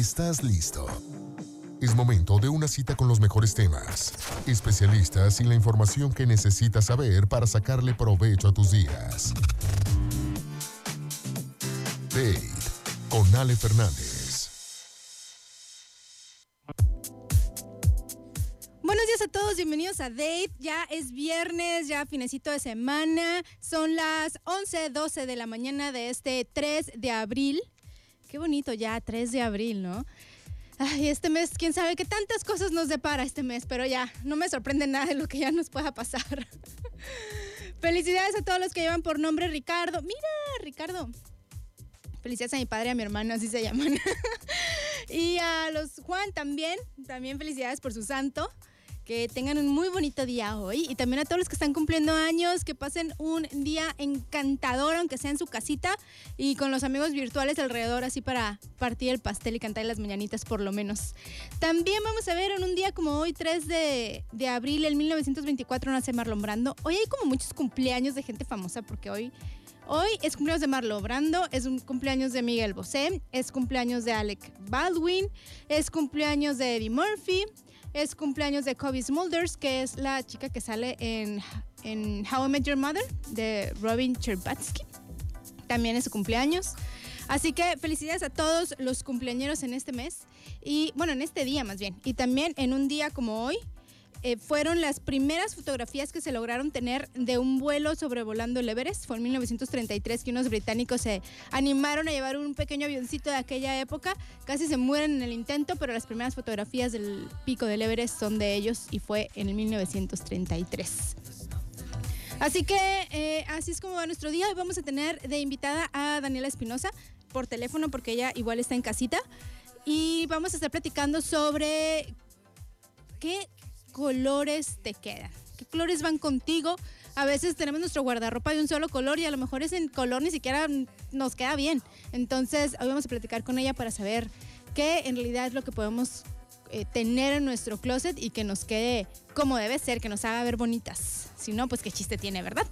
¿Estás listo? Es momento de una cita con los mejores temas, especialistas y la información que necesitas saber para sacarle provecho a tus días. Date con Ale Fernández. Buenos días a todos, bienvenidos a Date. Ya es viernes, ya finecito de semana. Son las 11:12 de la mañana de este 3 de abril. Qué bonito ya, 3 de abril, ¿no? Ay, este mes, quién sabe qué tantas cosas nos depara este mes, pero ya, no me sorprende nada de lo que ya nos pueda pasar. Felicidades a todos los que llevan por nombre Ricardo. Mira, Ricardo. Felicidades a mi padre y a mi hermano, así se llaman. y a los Juan también, también felicidades por su santo. Que tengan un muy bonito día hoy. Y también a todos los que están cumpliendo años, que pasen un día encantador, aunque sea en su casita y con los amigos virtuales alrededor, así para partir el pastel y cantar las mañanitas por lo menos. También vamos a ver en un día como hoy, 3 de, de abril, el 1924, nace Marlon Brando. Hoy hay como muchos cumpleaños de gente famosa porque hoy Hoy es cumpleaños de Marlon Brando, es un cumpleaños de Miguel Bosé, es cumpleaños de Alec Baldwin, es cumpleaños de Eddie Murphy, es cumpleaños de Kobe Smulders, que es la chica que sale en, en How I Met Your Mother, de Robin Cherbatsky. También es su cumpleaños. Así que felicidades a todos los cumpleañeros en este mes y, bueno, en este día más bien. Y también en un día como hoy, eh, fueron las primeras fotografías que se lograron tener de un vuelo sobrevolando el Everest. Fue en 1933 que unos británicos se animaron a llevar un pequeño avioncito de aquella época. Casi se mueren en el intento, pero las primeras fotografías del pico del Everest son de ellos y fue en el 1933. Así que eh, así es como va nuestro día. Hoy vamos a tener de invitada a Daniela Espinosa por teléfono porque ella igual está en casita. Y vamos a estar platicando sobre qué colores te quedan, qué colores van contigo. A veces tenemos nuestro guardarropa de un solo color y a lo mejor ese color ni siquiera nos queda bien. Entonces, hoy vamos a platicar con ella para saber qué en realidad es lo que podemos eh, tener en nuestro closet y que nos quede como debe ser, que nos haga ver bonitas. Si no, pues qué chiste tiene, ¿verdad?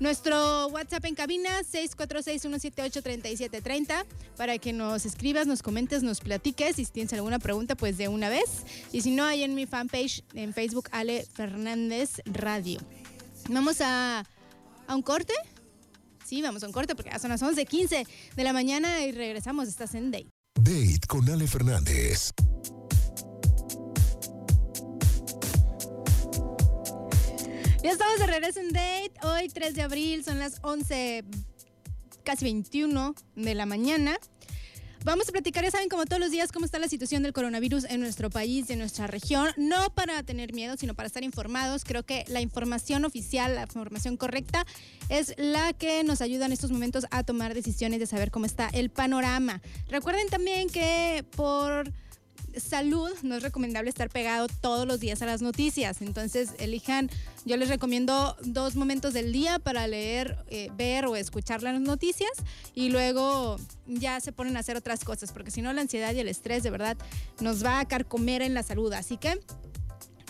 Nuestro WhatsApp en cabina 646-178-3730 para que nos escribas, nos comentes, nos platiques. Si tienes alguna pregunta, pues de una vez. Y si no, hay en mi fanpage en Facebook Ale Fernández Radio. Vamos a, a un corte. Sí, vamos a un corte porque ya son las 11:15 de la mañana y regresamos. Estás en Date. Date con Ale Fernández. Ya estamos de regreso en Date. Hoy 3 de abril, son las 11, casi 21 de la mañana. Vamos a platicar, ya saben, como todos los días, cómo está la situación del coronavirus en nuestro país, en nuestra región. No para tener miedo, sino para estar informados. Creo que la información oficial, la información correcta, es la que nos ayuda en estos momentos a tomar decisiones de saber cómo está el panorama. Recuerden también que por salud no es recomendable estar pegado todos los días a las noticias. Entonces, elijan, yo les recomiendo dos momentos del día para leer, eh, ver o escuchar las noticias y luego ya se ponen a hacer otras cosas, porque si no la ansiedad y el estrés de verdad nos va a carcomer en la salud. Así que...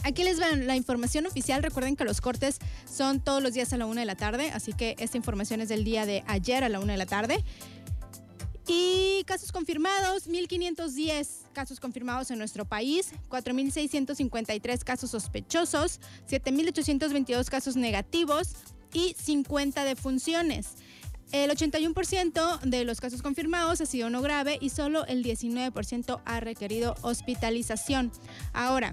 Aquí les van la información oficial. Recuerden que los cortes son todos los días a la una de la tarde, así que esta información es del día de ayer a la una de la tarde. Y casos confirmados, 1.510 casos confirmados en nuestro país, 4.653 casos sospechosos, 7.822 casos negativos y 50 defunciones. El 81% de los casos confirmados ha sido no grave y solo el 19% ha requerido hospitalización. Ahora,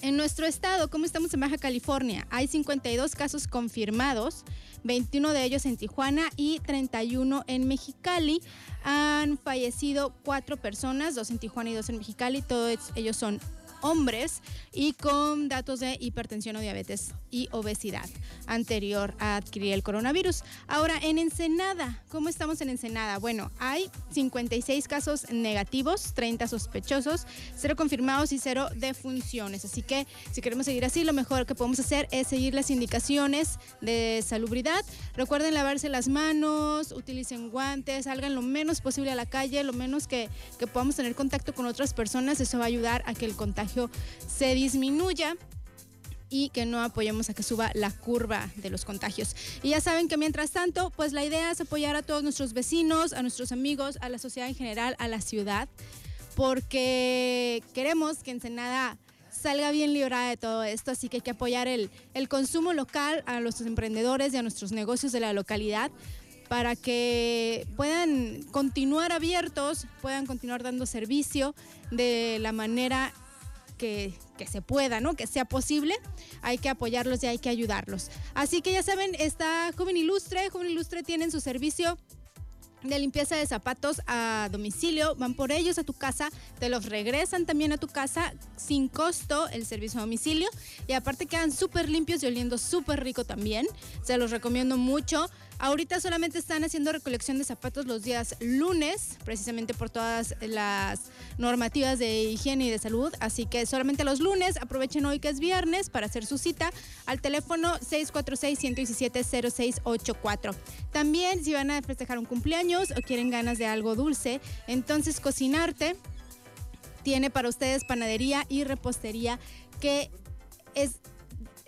en nuestro estado, ¿cómo estamos en Baja California? Hay 52 casos confirmados, 21 de ellos en Tijuana y 31 en Mexicali. Han fallecido cuatro personas, dos en Tijuana y dos en Mexicali. Todos ellos son hombres y con datos de hipertensión o diabetes y obesidad anterior a adquirir el coronavirus. Ahora, en Ensenada, ¿cómo estamos en Ensenada? Bueno, hay 56 casos negativos, 30 sospechosos, cero confirmados y cero defunciones. Así que si queremos seguir así, lo mejor que podemos hacer es seguir las indicaciones de salubridad. Recuerden lavarse las manos, utilicen guantes, salgan lo menos posible a la calle, lo menos que, que podamos tener contacto con otras personas. Eso va a ayudar a que el contagio se disminuya y que no apoyemos a que suba la curva de los contagios. Y ya saben que mientras tanto, pues la idea es apoyar a todos nuestros vecinos, a nuestros amigos, a la sociedad en general, a la ciudad porque queremos que Ensenada salga bien librada de todo esto, así que hay que apoyar el, el consumo local a los emprendedores y a nuestros negocios de la localidad para que puedan continuar abiertos, puedan continuar dando servicio de la manera que, se pueda, ¿no? Que sea posible. Hay que apoyarlos y hay que ayudarlos. Así que ya saben, está Joven Ilustre. Joven Ilustre tienen su servicio de limpieza de zapatos a domicilio, van por ellos a tu casa, te los regresan también a tu casa sin costo el servicio a domicilio y aparte quedan súper limpios y oliendo súper rico también, se los recomiendo mucho. Ahorita solamente están haciendo recolección de zapatos los días lunes, precisamente por todas las normativas de higiene y de salud. Así que solamente los lunes, aprovechen hoy que es viernes para hacer su cita al teléfono 646-117-0684. También si van a festejar un cumpleaños o quieren ganas de algo dulce, entonces cocinarte tiene para ustedes panadería y repostería que es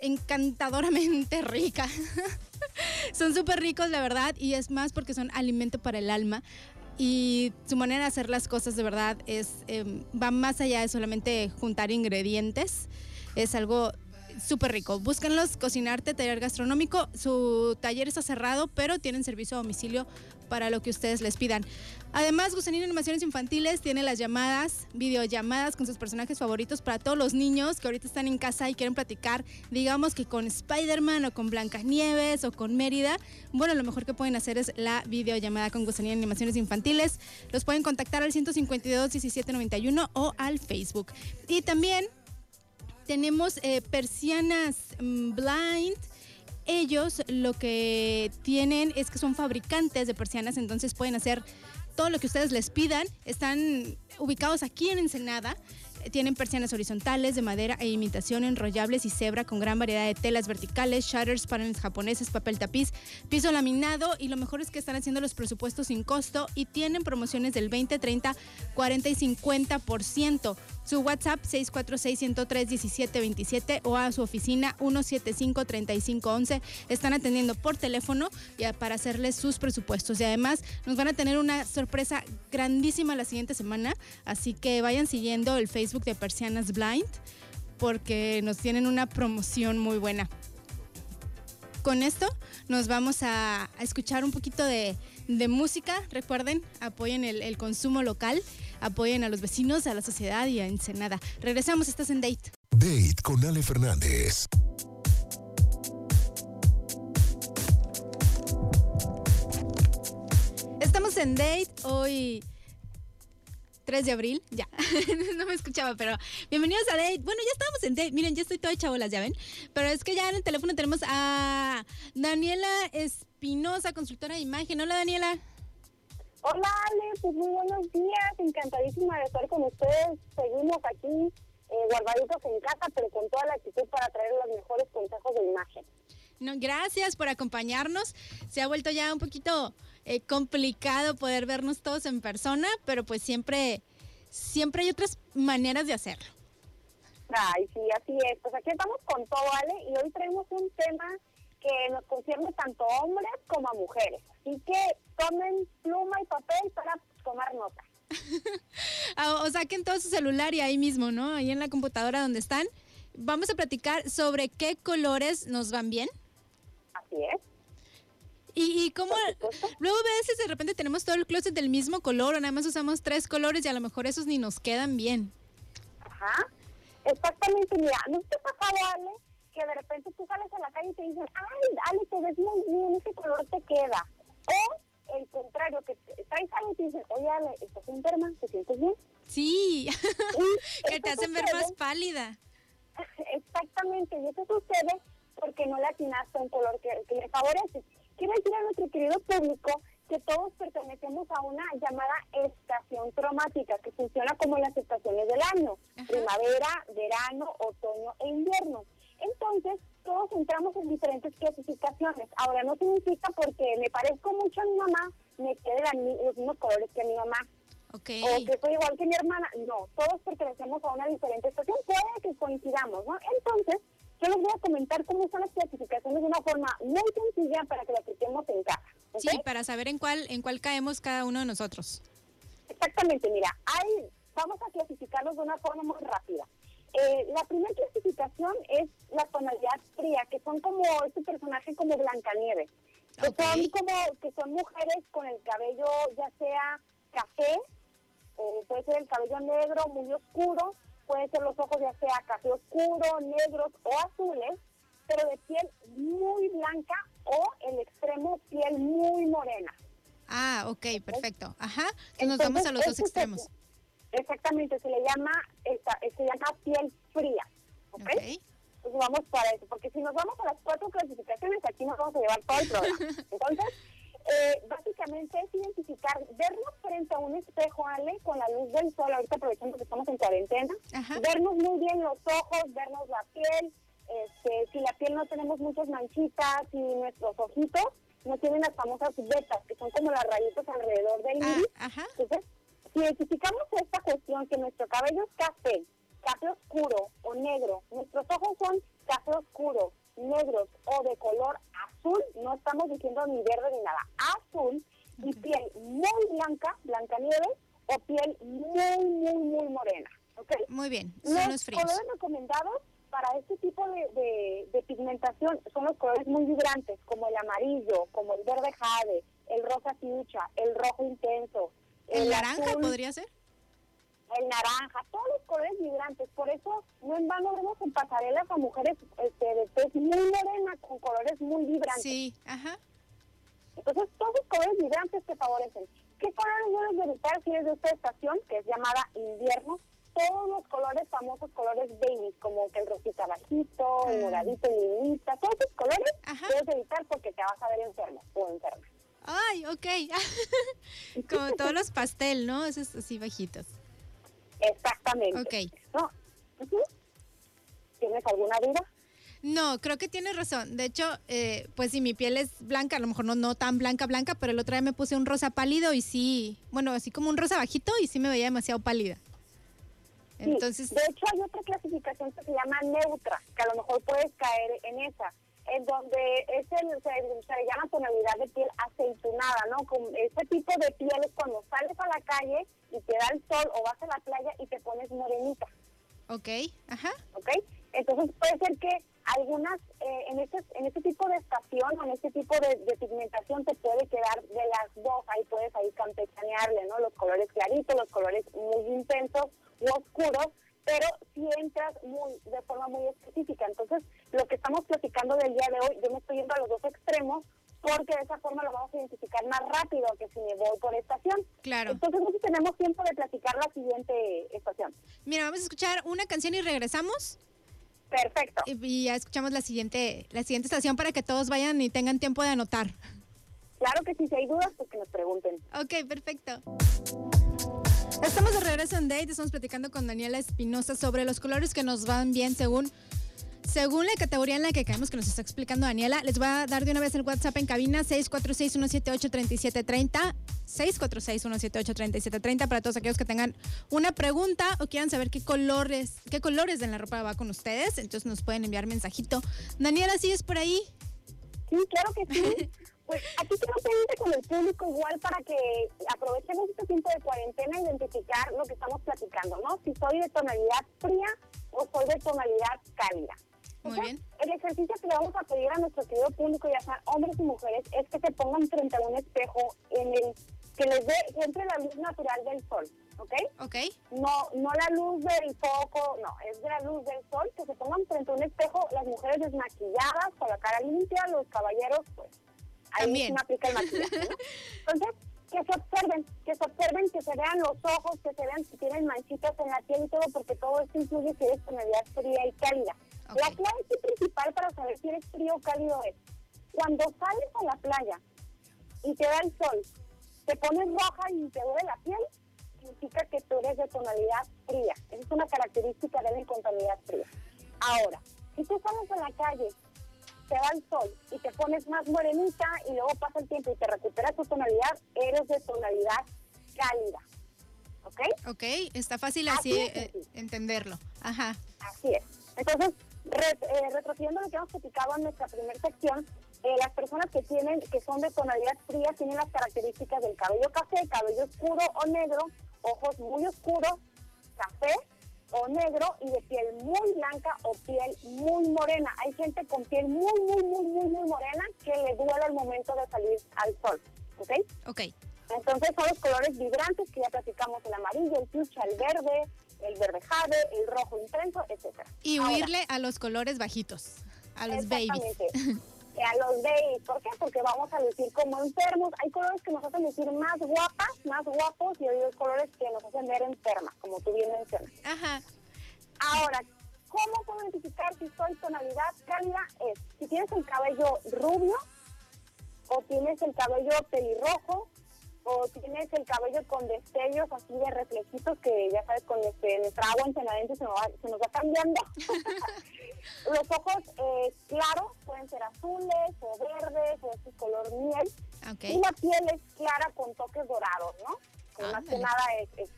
encantadoramente rica. son súper ricos, la verdad, y es más porque son alimento para el alma. Y su manera de hacer las cosas de verdad es eh, va más allá de solamente juntar ingredientes. Es algo súper rico. Búsquenlos, cocinarte, taller gastronómico. Su taller está cerrado, pero tienen servicio a domicilio para lo que ustedes les pidan. Además, Gusanino Animaciones Infantiles tiene las llamadas, videollamadas con sus personajes favoritos para todos los niños que ahorita están en casa y quieren platicar, digamos que con Spider-Man o con Blancanieves o con Mérida. Bueno, lo mejor que pueden hacer es la videollamada con Gusanino Animaciones Infantiles. Los pueden contactar al 152 1791 o al Facebook. Y también tenemos eh, persianas mm, blind. Ellos lo que tienen es que son fabricantes de persianas, entonces pueden hacer todo lo que ustedes les pidan. Están ubicados aquí en Ensenada. Tienen persianas horizontales de madera e imitación, enrollables y cebra con gran variedad de telas verticales, shutters, paneles japoneses, papel tapiz, piso laminado y lo mejor es que están haciendo los presupuestos sin costo y tienen promociones del 20, 30, 40 y 50%. Su WhatsApp 646-103-1727 o a su oficina 175-3511. Están atendiendo por teléfono para hacerles sus presupuestos. Y además nos van a tener una sorpresa grandísima la siguiente semana. Así que vayan siguiendo el Facebook de Persianas Blind porque nos tienen una promoción muy buena. Con esto nos vamos a, escuchar un poquito de, música. Recuerden, apoyen el consumo local apoyen a los vecinos, a la sociedad y a Ensenada. Regresamos, estás en Date. Date con Ale Fernández. Estamos en Date hoy 3 de abril, ya, no me escuchaba, pero bienvenidos a Date. Bueno, ya estamos en Date, miren, ya estoy toda chabolas, ya ven, pero es que ya en el teléfono tenemos a Daniela Espinosa, consultora de imagen. Hola, Daniela. Hola Ale, pues muy buenos días, encantadísima de estar con ustedes. Seguimos aquí eh, guardaditos en casa, pero con toda la actitud para traer los mejores consejos de imagen. No, gracias por acompañarnos. Se ha vuelto ya un poquito eh, complicado poder vernos todos en persona, pero pues siempre, siempre hay otras maneras de hacerlo. Ay, sí, así es. Pues aquí estamos con todo, Ale, y hoy traemos un tema que nos concierne tanto a hombres como a mujeres. Así que tomen pluma y papel para tomar nota. Ah, o saquen todo su celular y ahí mismo, ¿no? Ahí en la computadora donde están. Vamos a platicar sobre qué colores nos van bien. Así es. Y, y cómo luego a veces de repente tenemos todo el closet del mismo color o nada más usamos tres colores y a lo mejor esos ni nos quedan bien. Ajá, exactamente. Mira, ¿no te pasa, Ale? Que de repente tú sales a la calle y te dicen, ay, Ale, te ves muy bien, ese color te queda. O el contrario, que traes algo y te dicen, oye, Ale, ¿estás enferma? ¿Te sientes bien? Sí, que te hacen ver más pálida. Exactamente, y eso sucede porque no le atinaste a un color que, que le favorece. Quiero decir a nuestro querido público que todos pertenecemos a una llamada estación traumática que funciona como las estaciones del año, primavera, verano, otoño e invierno. Entonces, todos entramos en diferentes clasificaciones. Ahora, no significa porque me parezco mucho a mi mamá, me queden los mismos colores que a mi mamá. Okay. O que soy igual que mi hermana. No, todos pertenecemos a una diferente estación. Puede que coincidamos, ¿no? Entonces, yo les voy a comentar cómo son las clasificaciones de una forma muy sencilla para que la apliquemos en casa. Sí, para saber en cuál, en cuál caemos cada uno de nosotros. Exactamente, mira, hay vamos a clasificarlos de una forma muy rápida. Eh, la primera clasificación es la tonalidad fría, que son como este personaje como Blancanieves, que son como que son mujeres con el cabello ya sea café, o puede ser el cabello negro muy oscuro, puede ser los ojos ya sea café oscuro, negros o azules, pero de piel muy blanca o el extremo piel muy morena. Ah, ok, perfecto. Ajá. Entonces, nos vamos a los dos extremos. Exactamente, se le llama esta, se llama piel fría. ¿Ok? okay. Entonces vamos para eso, porque si nos vamos a las cuatro clasificaciones, aquí nos vamos a llevar todo el programa. Entonces, eh, básicamente es identificar, vernos frente a un espejo, Ale, con la luz del sol, ahorita aprovechando que estamos en cuarentena, vernos muy bien los ojos, vernos la piel, este, si la piel no tenemos muchas manchitas y nuestros ojitos no tienen las famosas vetas, que son como las rayitas alrededor del ah, iris. Entonces, si identificamos esta cuestión, que nuestro cabello es café, café oscuro o negro, nuestros ojos son café oscuro, negros o de color azul, no estamos diciendo ni verde ni nada, azul, y piel muy blanca, blanca nieve, o piel muy, muy, muy morena. ¿okay? Muy bien, son los, colores recomendados para este tipo de, de, pigmentación son los colores muy vibrantes, como el amarillo, como el verde jade, el rosa ficha, el rojo intenso. ¿El, naranja podría ser? El naranja, todos los colores vibrantes. Por eso no en vano vemos en pasarelas a mujeres este, de tez muy morena con colores muy vibrantes. Sí, ajá. Entonces, todos los colores vibrantes te favorecen. ¿Qué colores debes evitar si es de esta estación, que es llamada invierno? todos los colores, famosos colores baby, como que el rosita bajito, el ah. moradito, el linita, todos esos colores debes evitar porque te vas a ver enfermo o enferma. Ay, ok. como todos los pastel, ¿no? Esos así bajitos. Exactamente. Ok. No. ¿Tienes alguna duda? No, creo que tienes razón. De hecho, eh, pues si mi piel es blanca, a lo mejor no, no tan blanca, blanca, pero el otro día me puse un rosa pálido y sí, bueno, así como un rosa bajito y sí me veía demasiado pálida. Entonces, de hecho hay otra clasificación que se llama neutra, que a lo mejor puedes caer en esa, en donde es el, se, le llama tonalidad de piel aceitunada, ¿no? Con ese tipo de piel es cuando sales a la calle y te da el sol o vas a la playa y te pones morenita. Ok, ajá. Ok, entonces puede ser que algunas, eh, en, este, en este tipo de estación o en este tipo de, pigmentación te puede quedar de las dos, ahí puedes ahí campechanearle, ¿no? Los colores claritos, los colores muy intensos o oscuros, pero si entras muy de forma muy específica. Entonces, lo que estamos platicando del día de hoy, yo me estoy yendo a los dos extremos, porque de esa forma lo vamos a identificar más rápido que si me voy por estación. Claro. Entonces, no tenemos tiempo de platicar la siguiente estación. Mira, vamos a escuchar una canción y regresamos. Perfecto. Y ya escuchamos la siguiente, la siguiente estación para que todos vayan y tengan tiempo de anotar. Claro que sí, si hay dudas, pues que nos pregunten. Ok, perfecto. Estamos de regreso en Date, estamos platicando con Daniela Espinosa sobre los colores que nos van bien según según la categoría en la que caemos que nos está explicando Daniela, les voy a dar de una vez el WhatsApp en cabina 646-178-3730. 646-178-3730 para todos aquellos que tengan una pregunta o quieran saber qué colores, qué colores de la ropa va con ustedes. Entonces nos pueden enviar mensajito. Daniela, ¿sigues por ahí? Sí, claro que sí. Pues aquí quiero pedirte con el público igual para que aprovechemos este tiempo de cuarentena e identificar lo que estamos platicando, ¿no? Si soy de tonalidad fría o soy de tonalidad cálida. Muy bien. El ejercicio que le vamos a pedir a nuestro querido público, ya sean hombres y mujeres, es que se pongan frente a un espejo en el que les dé siempre la luz natural del sol, ¿ok? Ok. No, no la luz del foco, no, es de la luz del sol, que se pongan frente a un espejo, las mujeres desmaquilladas, con la cara limpia, los caballeros, pues, ahí También. aplica el maquillaje, ¿no? Entonces, que se observen, que se observen, que se vean los ojos, que se vean si tienen manchitas en la piel y todo, porque todo esto incluye si eres tonalidad fría y cálida. La clave principal para saber si eres frío o cálido es, cuando sales a la playa y te da el sol, te pones roja y te duele la piel, significa que tú eres de tonalidad fría. Esa es una característica de la incontinuidad fría. Ahora, si tú sales a la calle, te da el sol y te pones más morenita y luego pasa el tiempo y te recuperas tu tonalidad, eres de tonalidad cálida. ¿Ok? Ok, está fácil así, eh, entenderlo. Ajá. Así es. Entonces, eh, retrocediendo lo que hemos platicado en nuestra primera sección, eh, las personas que tienen, que son de tonalidad fría, tienen las características del cabello café, cabello oscuro o negro, ojos muy oscuros, o negro y de piel muy blanca o piel muy morena. Hay gente con piel muy, muy, muy, muy, muy morena que le duele al momento de salir al sol. ¿Ok? Ok. Entonces son los colores vibrantes que ya platicamos, el amarillo, el fuchsia, el verde, el verde jade, el rojo intenso, etcétera. Y huirle a los colores bajitos, a los babies. a los babies. ¿Por qué? Porque vamos a lucir como enfermos. Hay colores que nos hacen lucir más guapas, más guapos, y hay colores que nos hacen ver enfermas, como tú bien mencionas. Ajá. Ahora, ¿cómo puedo identificar si soy tonalidad cálida? Es, si tienes el cabello rubio, o tienes el cabello pelirrojo, o tienes el cabello con destellos así de reflejitos que ya sabes con este, nuestra agua en se nos va, se nos va cambiando. Los ojos eh, claros pueden ser azules o verdes o este color miel. Y la piel es clara con toques dorados, ¿no? Que más que nada es,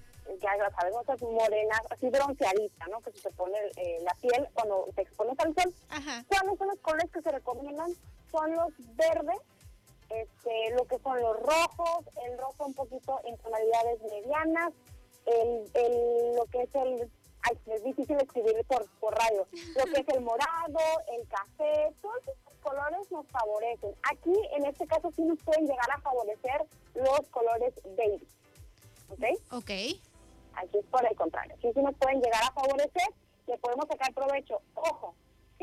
ya sabemos, es morena, así bronceadita, ¿no? Que se pone eh, la piel cuando te expones al sol. ¿Cuáles son los colores que se recomiendan? Son los verdes, son los rojos, el rojo un poquito en tonalidades medianas, el, el, lo que es el, ay, es difícil escribir por, por radio, lo que es el morado, el café, todos esos colores nos favorecen. Aquí, en este caso, sí nos pueden llegar a favorecer los colores baby. ¿Ok? Ok. Aquí es por el contrario. Sí, sí nos pueden llegar a favorecer, le podemos sacar provecho. Ojo,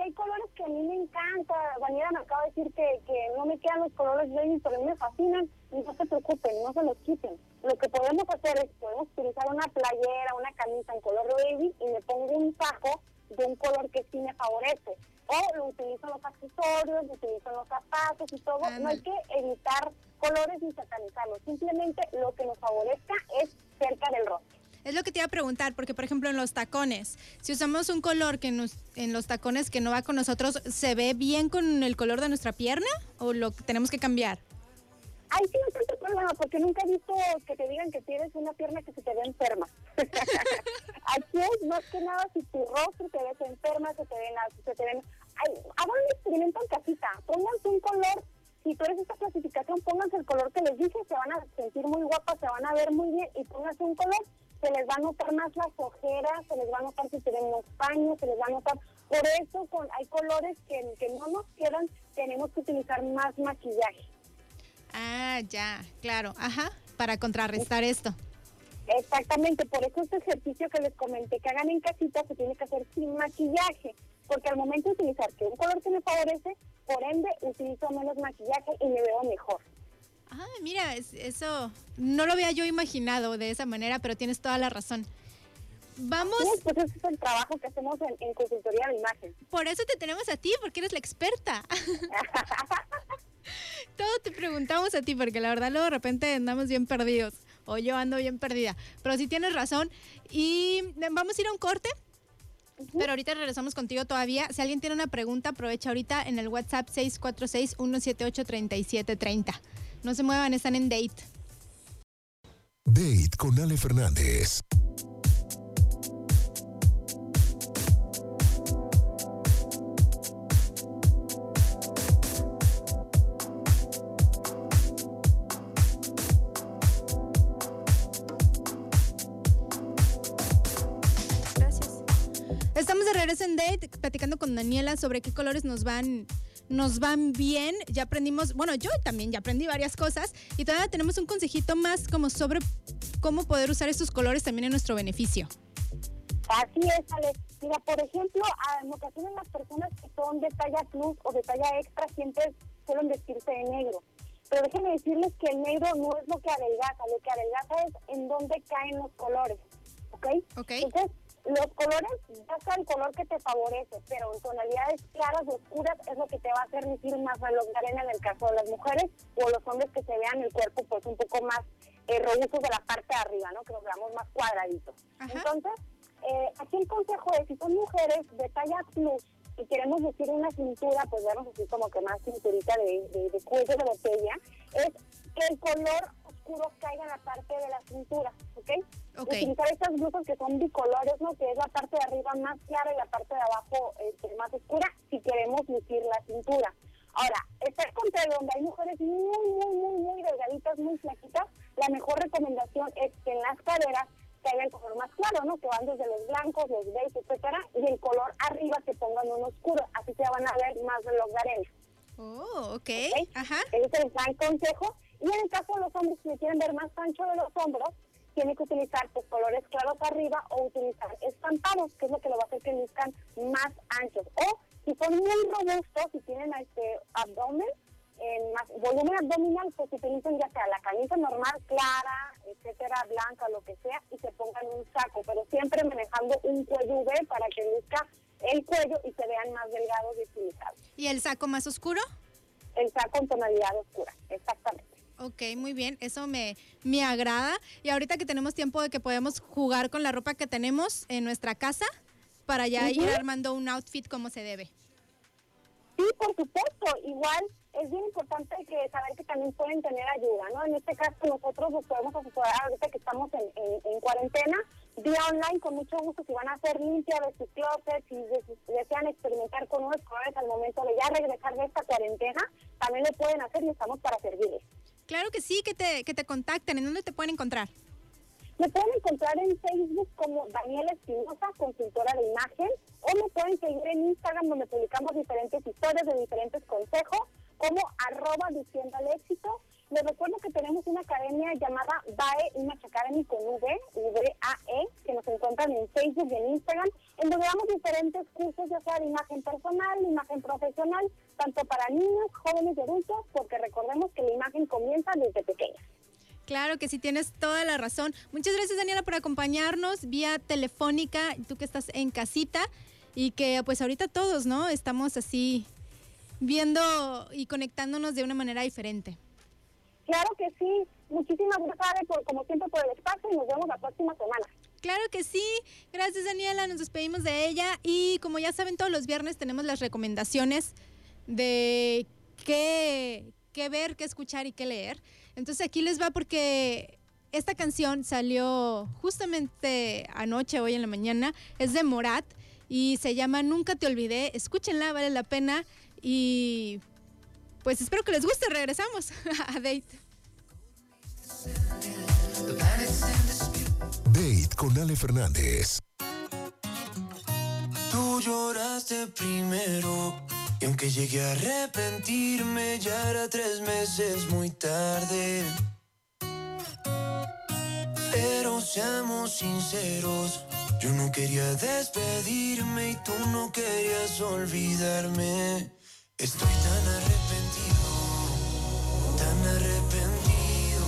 hay colores que a mí me encanta. Daniela me acaba de decir que, que no me quedan los colores baby, pero a mí me fascinan. Y no se preocupen, no se los quiten. Lo que podemos hacer es, podemos utilizar una playera, una camisa en color baby y me pongo un saco de un color que sí me favorece. O lo utilizo en los accesorios, lo utilizo en los zapatos y todo. No hay que evitar colores ni satanizarlos. Simplemente lo que nos favorezca es cerca del rostro. Es lo que te iba a preguntar, porque por ejemplo en los tacones, si usamos un color que nos, en los tacones que no va con nosotros, ¿se ve bien con el color de nuestra pierna o lo tenemos que cambiar? Ay, sí, no tengo problema, porque nunca he visto que te digan que tienes una pierna que se te ve enferma. Aquí es más que nada si tu rostro te ves enferma, se te ven, se te ven... Ay, hagan un experimento en casita, pónganse un color si tú eres esta clasificación, pónganse el color que les dije, se van a sentir muy guapas, se van a ver muy bien y pónganse un color se les va a notar más las ojeras, se les va a notar si tenemos paños, se les va a notar. Por eso con, hay colores que, que no nos quedan, tenemos que utilizar más maquillaje. Ah, ya, claro, ajá, para contrarrestar esto. Exactamente, por eso este ejercicio que les comenté que hagan en casita se tiene que hacer sin maquillaje, porque al momento de utilizar que un color que me favorece, por ende utilizo menos maquillaje y me veo mejor. Ah, mira, eso no lo había yo imaginado de esa manera, pero tienes toda la razón. Vamos. pues ese es el trabajo que hacemos en, consultoría de imagen. Por eso te tenemos a ti, porque eres la experta. Todo te preguntamos a ti, porque la verdad luego de repente andamos bien perdidos. O yo ando bien perdida. Pero sí tienes razón. Y vamos a ir a un corte. Pero ahorita regresamos contigo todavía. Si alguien tiene una pregunta, aprovecha ahorita en el WhatsApp 646-178-3730. No se muevan, están en date. Date con Ale Fernández. Gracias. Estamos de regreso en Date, platicando con Daniela sobre qué colores nos van nos van bien. Ya aprendimos, bueno, yo también ya aprendí varias cosas y todavía tenemos un consejito más como sobre cómo poder usar estos colores también en nuestro beneficio. Así es, Ale. Mira, por ejemplo, en ocasiones las personas que son de talla plus o de talla extra siempre suelen vestirse de negro. Pero déjenme decirles que el negro no es lo que adelgaza, lo que adelgaza es en dónde caen los colores. ¿Ok? Ok. Entonces, los colores, ya sea el color que te favorece, pero en tonalidades claras oscuras es lo que te va a hacer lucir más reloj de arena en el caso de las mujeres o los hombres que se vean el cuerpo pues un poco más eh, robustos de la parte de arriba, ¿no? Que nos veamos más cuadraditos. Entonces, eh, aquí el consejo es, si son mujeres de talla plus y queremos lucir una cintura, pues vernos así como que más cinturita de, de, de cuello de botella, es que el color oscuro caiga en la parte de la cintura, ¿ok? okay. Utilizar estas blusas que son bicolores, ¿no? Que es la parte de arriba más clara y la parte de abajo este, más oscura, si queremos lucir la cintura. Ahora, estar contra donde hay mujeres muy, muy, muy, muy delgaditas, muy flaquitas, la mejor recomendación es que en las caderas que hayan color más claro, ¿no? Que van desde los blancos, los beige, etcétera, y el color arriba que pongan uno oscuro, así se van a ver más de los de arena. Oh, ok. Ajá. Ese es el gran consejo. Y en el caso de los hombres, si quieren ver más ancho de los hombros, tienen que utilizar pues, colores claros arriba o utilizar estampados, que es lo que lo va a hacer que luzcan más anchos. O si son muy robustos, si tienen este abdomen, en más volumen abdominal, pues utilicen ya sea la camisa normal, clara, etcétera, blanca, lo que sea, y se pongan un saco, pero siempre manejando un cuello V para que luzca el cuello y se vean más delgados y estilizados. ¿Y el saco más oscuro? El saco en tonalidad oscura, exactamente. Ok, muy bien, eso me, me agrada. Y ahorita que tenemos tiempo de que podemos jugar con la ropa que tenemos en nuestra casa para ya ir armando un outfit como se debe. Sí, por supuesto, igual es bien importante que saber que también pueden tener ayuda, ¿no? En este caso nosotros nos podemos asesorar ahorita que estamos en, en, cuarentena, vía online, con mucho gusto, si van a hacer limpia de sus closets, si desean experimentar con unos colores al momento de ya regresar de esta cuarentena, también lo pueden hacer y estamos para servirles. Claro que sí, que te, que te contacten, ¿en dónde te pueden encontrar? Me pueden encontrar en Facebook como Daniela Espinosa, consultora de imagen, o me pueden seguir en Instagram donde publicamos diferentes historias de diferentes consejos como arroba diciendo al éxito. Les recuerdo que tenemos una academia llamada BAE Image Academy con V, V-A-E, que nos encuentran en Facebook y en Instagram, en donde damos diferentes cursos, ya sea de imagen personal, imagen profesional, tanto para niños, jóvenes y adultos, porque recordemos que la imagen comienza desde pequeña. Claro que sí, tienes toda la razón. Muchas gracias, Daniela, por acompañarnos vía telefónica, tú que estás en casita y que pues ahorita todos, ¿no? Estamos así viendo y conectándonos de una manera diferente. Claro que sí. Muchísimas gracias, por, como siempre, por el espacio y nos vemos la próxima semana. Claro que sí. Gracias, Daniela. Nos despedimos de ella. Y como ya saben, todos los viernes tenemos las recomendaciones de qué, qué ver, qué escuchar y qué leer. Entonces aquí les va porque esta canción salió justamente anoche, hoy en la mañana. Es de Morat y se llama Nunca te olvidé. Escúchenla, vale la pena. Y pues espero que les guste. Regresamos a Date. Date con Ale Fernández. Tú lloraste primero. Y aunque llegué a arrepentirme, ya era tres meses muy tarde. Pero seamos sinceros, yo no quería despedirme y tú no querías olvidarme. Estoy tan arrepentido, tan arrepentido,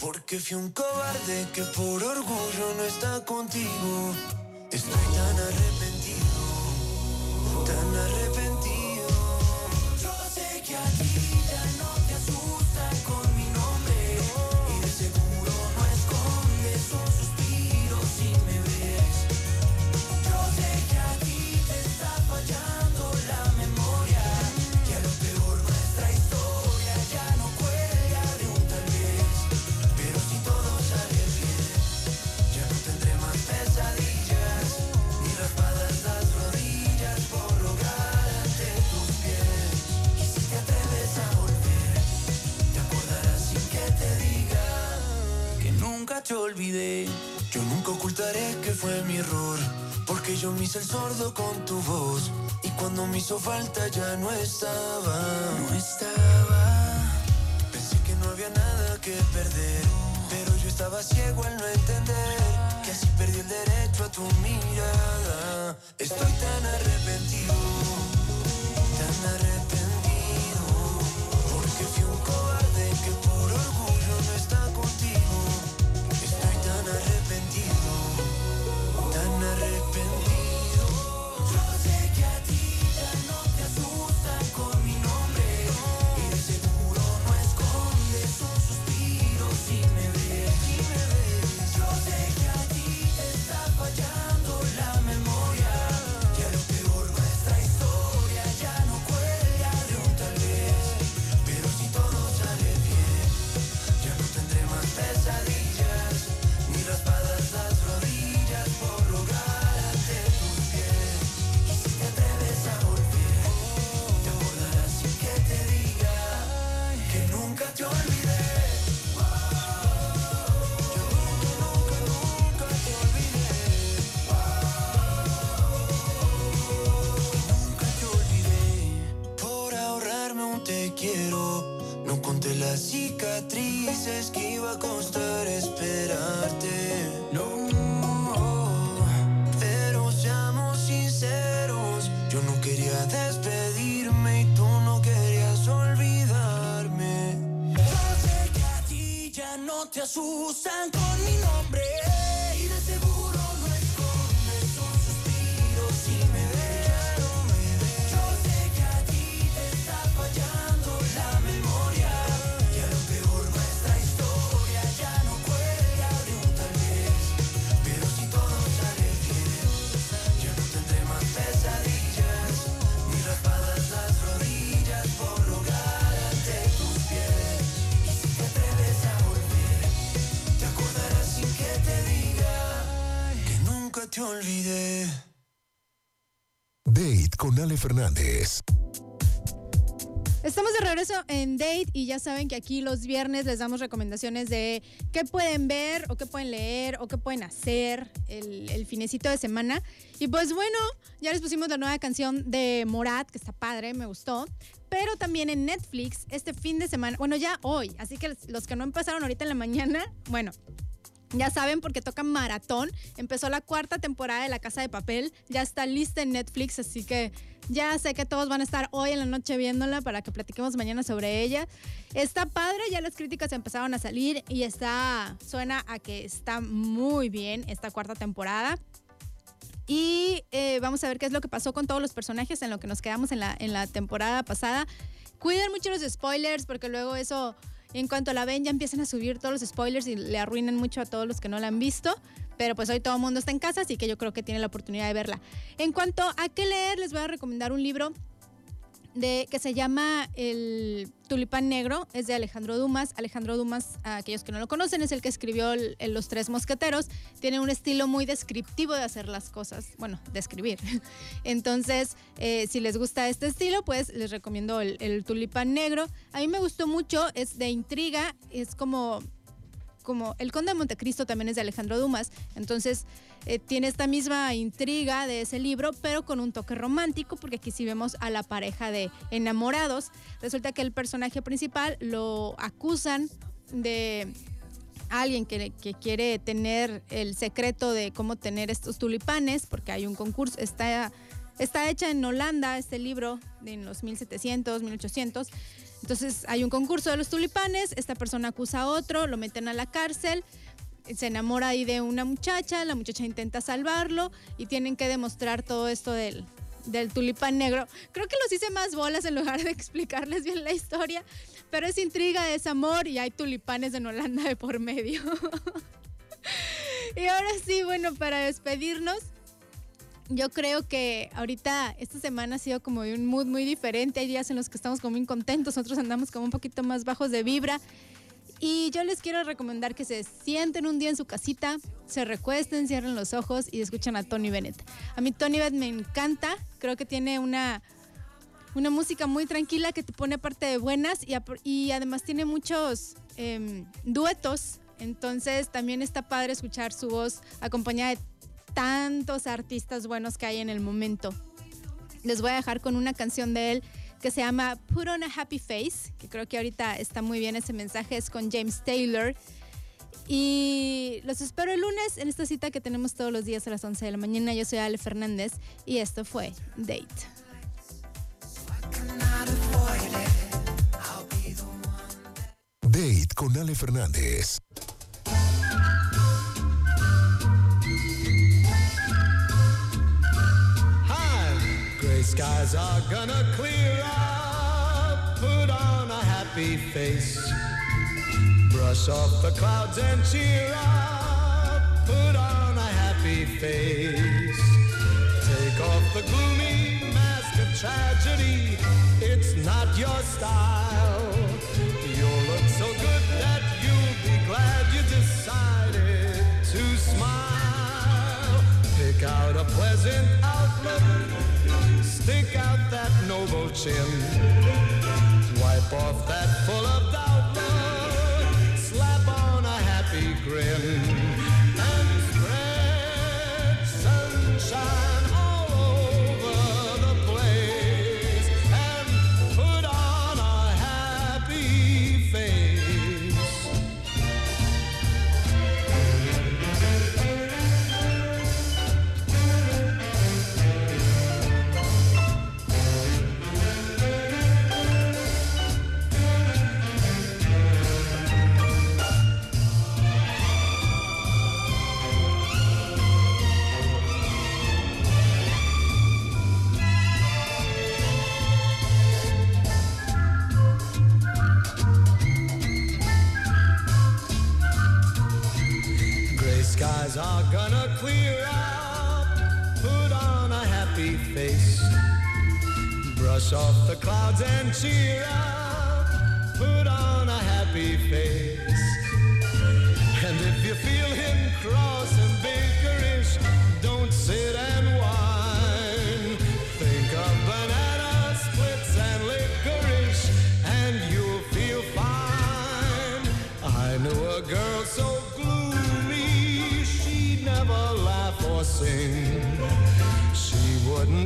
porque fui un cobarde que por orgullo no está contigo. Estoy tan arrepentido, tan arrepentido. Cuando me hizo falta ya no estaba, no estaba. Pensé que no había nada que perder, pero yo estaba ciego al no entender que así perdí el derecho a tu mirada. Estoy tan arrepentido, tan arrepentido, porque fui un cobarde que por orgullo no está usan Fernández. Estamos de regreso en Date y ya saben que aquí los viernes les damos recomendaciones de qué pueden ver o qué pueden leer o qué pueden hacer el, el finecito de semana. Y pues bueno, ya les pusimos la nueva canción de Morat, que está padre, me gustó. Pero también en Netflix este fin de semana, bueno ya hoy, así que los que no empezaron ahorita en la mañana, bueno, ya saben, porque toca maratón. Empezó la cuarta temporada de La Casa de Papel. Ya está lista en Netflix, así que ya sé que todos van a estar hoy en la noche viéndola para que platiquemos mañana sobre ella. Está padre, ya las críticas empezaron a salir y está, suena a que está muy bien esta cuarta temporada. Y eh, vamos a ver qué es lo que pasó con todos los personajes en lo que nos quedamos en la, en la temporada pasada. Cuiden mucho los spoilers porque luego eso, en cuanto la ven, ya empiezan a subir todos los spoilers y le arruinan mucho a todos los que no la han visto. Pero pues hoy todo el mundo está en casa, así que yo creo que tiene la oportunidad de verla. En cuanto a qué leer, les voy a recomendar un libro de, que se llama El Tulipán Negro, es de Alejandro Dumas. Alejandro Dumas, a aquellos que no lo conocen, es el que escribió Los Tres Mosqueteros. Tiene un estilo muy descriptivo de hacer las cosas, bueno, de escribir. Entonces, eh, si les gusta este estilo, pues les recomiendo el, el Tulipán Negro. A mí me gustó mucho, es de intriga, es como como El Conde de Montecristo también es de Alejandro Dumas, entonces eh, tiene esta misma intriga de ese libro, pero con un toque romántico, porque aquí sí vemos a la pareja de enamorados. Resulta que el personaje principal lo acusan de alguien que, que quiere tener el secreto de cómo tener estos tulipanes, porque hay un concurso, está, está hecha en Holanda este libro en los 1700, 1800. Entonces hay un concurso de los tulipanes, esta persona acusa a otro, lo meten a la cárcel, se enamora ahí de una muchacha, la muchacha intenta salvarlo y tienen que demostrar todo esto del, del tulipán negro. Creo que los hice más bolas en lugar de explicarles bien la historia, pero es intriga, es amor y hay tulipanes en Holanda de por medio. y ahora sí, bueno, para despedirnos, yo creo que ahorita esta semana ha sido como un mood muy diferente. Hay días en los que estamos como muy contentos, otros andamos como un poquito más bajos de vibra. Y yo les quiero recomendar que se sienten un día en su casita, se recuesten, cierren los ojos y escuchen a Tony Bennett. A mí Tony Bennett me encanta, creo que tiene una, una música muy tranquila que te pone parte de buenas y además tiene muchos em, duetos. Entonces también está padre escuchar su voz acompañada de tantos artistas buenos que hay en el momento. Les voy a dejar con una canción de él que se llama Put on a Happy Face, que creo que ahorita está muy bien ese mensaje, es con James Taylor. Y los espero el lunes en esta cita que tenemos todos los días a las 11 de la mañana. Yo soy Ale Fernández y esto fue Date. Date con Ale Fernández. Gray skies are gonna clear up. Put on a happy face. Brush off the clouds and cheer up. Put on a happy face. Take off the gloomy mask of tragedy. It's not your style. You'll look so good that you'll be glad you decided to smile. Pick out a pleasant outlook. Stick out that noble chin. Wipe off that full of doubt look. Slap on a happy grin.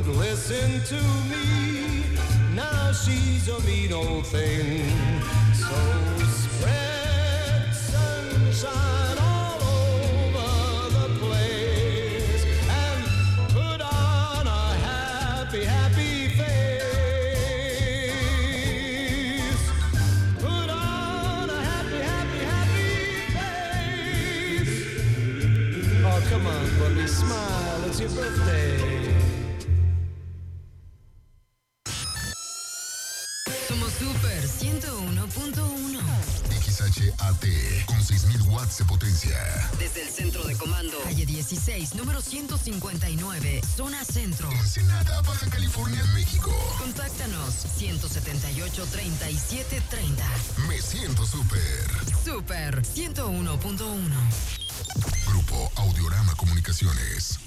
Wouldn't listen to me. Now she's a mean old thing. So spread sunshine all over the place and put on a happy, happy face. Put on a happy, happy, happy face. Oh, come on, Bobby, smile. It's your birthday. XHAT con 6000 watts de potencia. Desde el centro de comando, calle 16, número 159, zona centro. Ensenada, Baja California, México. Contáctanos 178 37 30. Me siento súper. Super 101.1. Grupo Audiorama Comunicaciones.